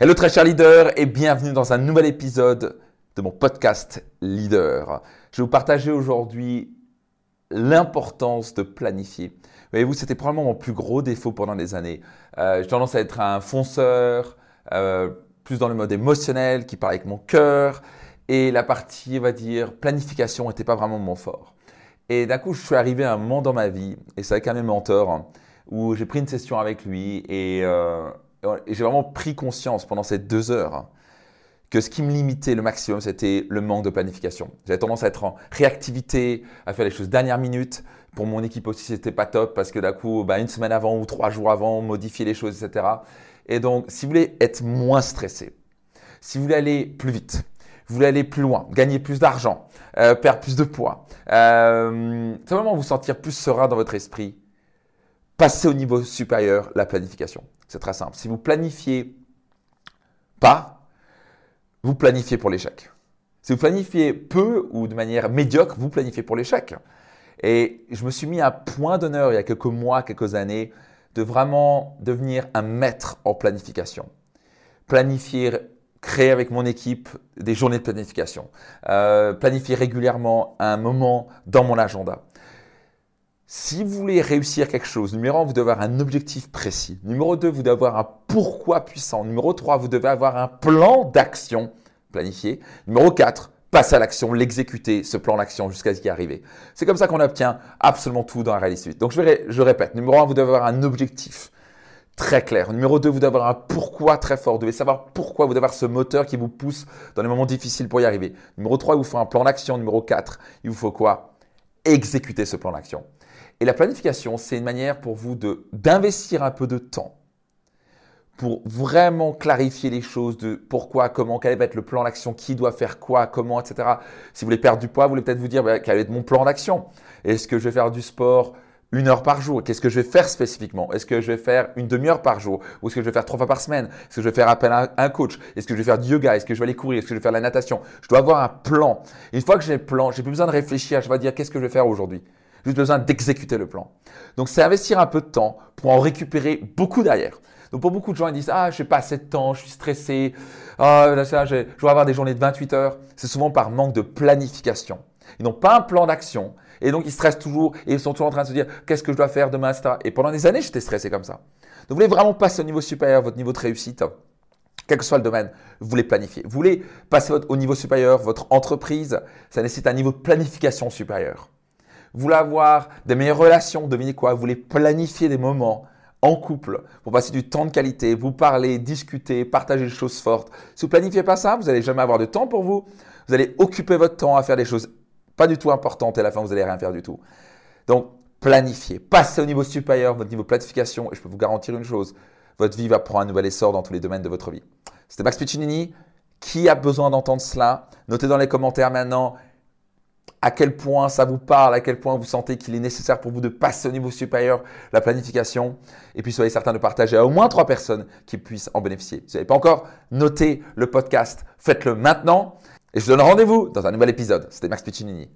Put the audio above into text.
Hello très cher leader et bienvenue dans un nouvel épisode de mon podcast Leader. Je vais vous partager aujourd'hui l'importance de planifier. Voyez-vous, c'était probablement mon plus gros défaut pendant des années. Euh, J'ai tendance à être un fonceur, euh, plus dans le mode émotionnel, qui parle avec mon cœur. Et la partie, on va dire, planification n'était pas vraiment mon fort. Et d'un coup, je suis arrivé à un moment dans ma vie, et c'est avec un de mes mentors, hein, où j'ai pris une session avec lui et euh, j'ai vraiment pris conscience pendant ces deux heures que ce qui me limitait le maximum, c'était le manque de planification. J'avais tendance à être en réactivité, à faire les choses dernière minute. Pour mon équipe aussi, c'était pas top parce que d'un coup, bah, une semaine avant ou trois jours avant, modifier les choses, etc. Et donc, si vous voulez être moins stressé, si vous voulez aller plus vite, vous voulez aller plus loin, gagner plus d'argent, euh, perdre plus de poids, euh, simplement vous sentir plus serein dans votre esprit, passez au niveau supérieur la planification. C'est très simple. Si vous planifiez pas, vous planifiez pour l'échec. Si vous planifiez peu ou de manière médiocre, vous planifiez pour l'échec. Et je me suis mis un point d'honneur il y a quelques mois, quelques années, de vraiment devenir un maître en planification. Planifier, créer avec mon équipe des journées de planification. Euh, planifier régulièrement un moment dans mon agenda. Si vous voulez réussir quelque chose, numéro 1, vous devez avoir un objectif précis. Numéro 2, vous devez avoir un pourquoi puissant. Numéro 3, vous devez avoir un plan d'action planifié. Numéro 4, passer à l'action, l'exécuter, ce plan d'action jusqu'à y arriver. C'est comme ça qu'on obtient absolument tout dans la réalité. Donc je, je répète, numéro 1, vous devez avoir un objectif très clair. Numéro 2, vous devez avoir un pourquoi très fort. Vous devez savoir pourquoi vous devez avoir ce moteur qui vous pousse dans les moments difficiles pour y arriver. Numéro 3, il vous faut un plan d'action. Numéro 4, il vous faut quoi? Exécuter ce plan d'action. Et la planification, c'est une manière pour vous d'investir un peu de temps pour vraiment clarifier les choses de pourquoi, comment, quel va être le plan d'action, qui doit faire quoi, comment, etc. Si vous voulez perdre du poids, vous voulez peut-être vous dire bah, quel va être mon plan d'action? Est-ce que je vais faire du sport une heure par jour? Qu'est-ce que je vais faire spécifiquement? Est-ce que je vais faire une demi-heure par jour? Ou est-ce que je vais faire trois fois par semaine? Est-ce que je vais faire appel à un coach? Est-ce que je vais faire du yoga? Est-ce que je vais aller courir? Est-ce que je vais faire de la natation? Je dois avoir un plan. une fois que j'ai le plan, j'ai plus besoin de réfléchir. Je vais dire qu'est-ce que je vais faire aujourd'hui? Juste besoin d'exécuter le plan. Donc c'est investir un peu de temps pour en récupérer beaucoup derrière. Donc pour beaucoup de gens, ils disent Ah, je n'ai pas assez de temps, je suis stressé, ah, ça, je, vais avoir des journées de 28 heures. C'est souvent par manque de planification. Ils n'ont pas un plan d'action et donc ils stressent toujours et ils sont toujours en train de se dire Qu'est-ce que je dois faire demain, etc. Et pendant des années, j'étais stressé comme ça. Donc vous voulez vraiment passer au niveau supérieur, votre niveau de réussite quel que soit le domaine, vous voulez planifier. Vous voulez passer au niveau supérieur, votre entreprise, ça nécessite un niveau de planification supérieur. Vous voulez avoir des meilleures relations, devinez quoi Vous voulez planifier des moments en couple pour passer du temps de qualité, vous parler, discuter, partager des choses fortes. Si vous planifiez pas ça, vous n'allez jamais avoir de temps pour vous. Vous allez occuper votre temps à faire des choses pas du tout importantes et à la fin, vous n'allez rien faire du tout. Donc, planifiez. Passez au niveau supérieur, votre niveau planification, et je peux vous garantir une chose, votre vie va prendre un nouvel essor dans tous les domaines de votre vie. C'était Max Piccinini. Qui a besoin d'entendre cela? Notez dans les commentaires maintenant à quel point ça vous parle, à quel point vous sentez qu'il est nécessaire pour vous de passer au niveau supérieur la planification. Et puis soyez certain de partager à au moins trois personnes qui puissent en bénéficier. Si vous n'avez pas encore noté le podcast, faites-le maintenant. Et je vous donne rendez-vous dans un nouvel épisode. C'était Max Piccinini.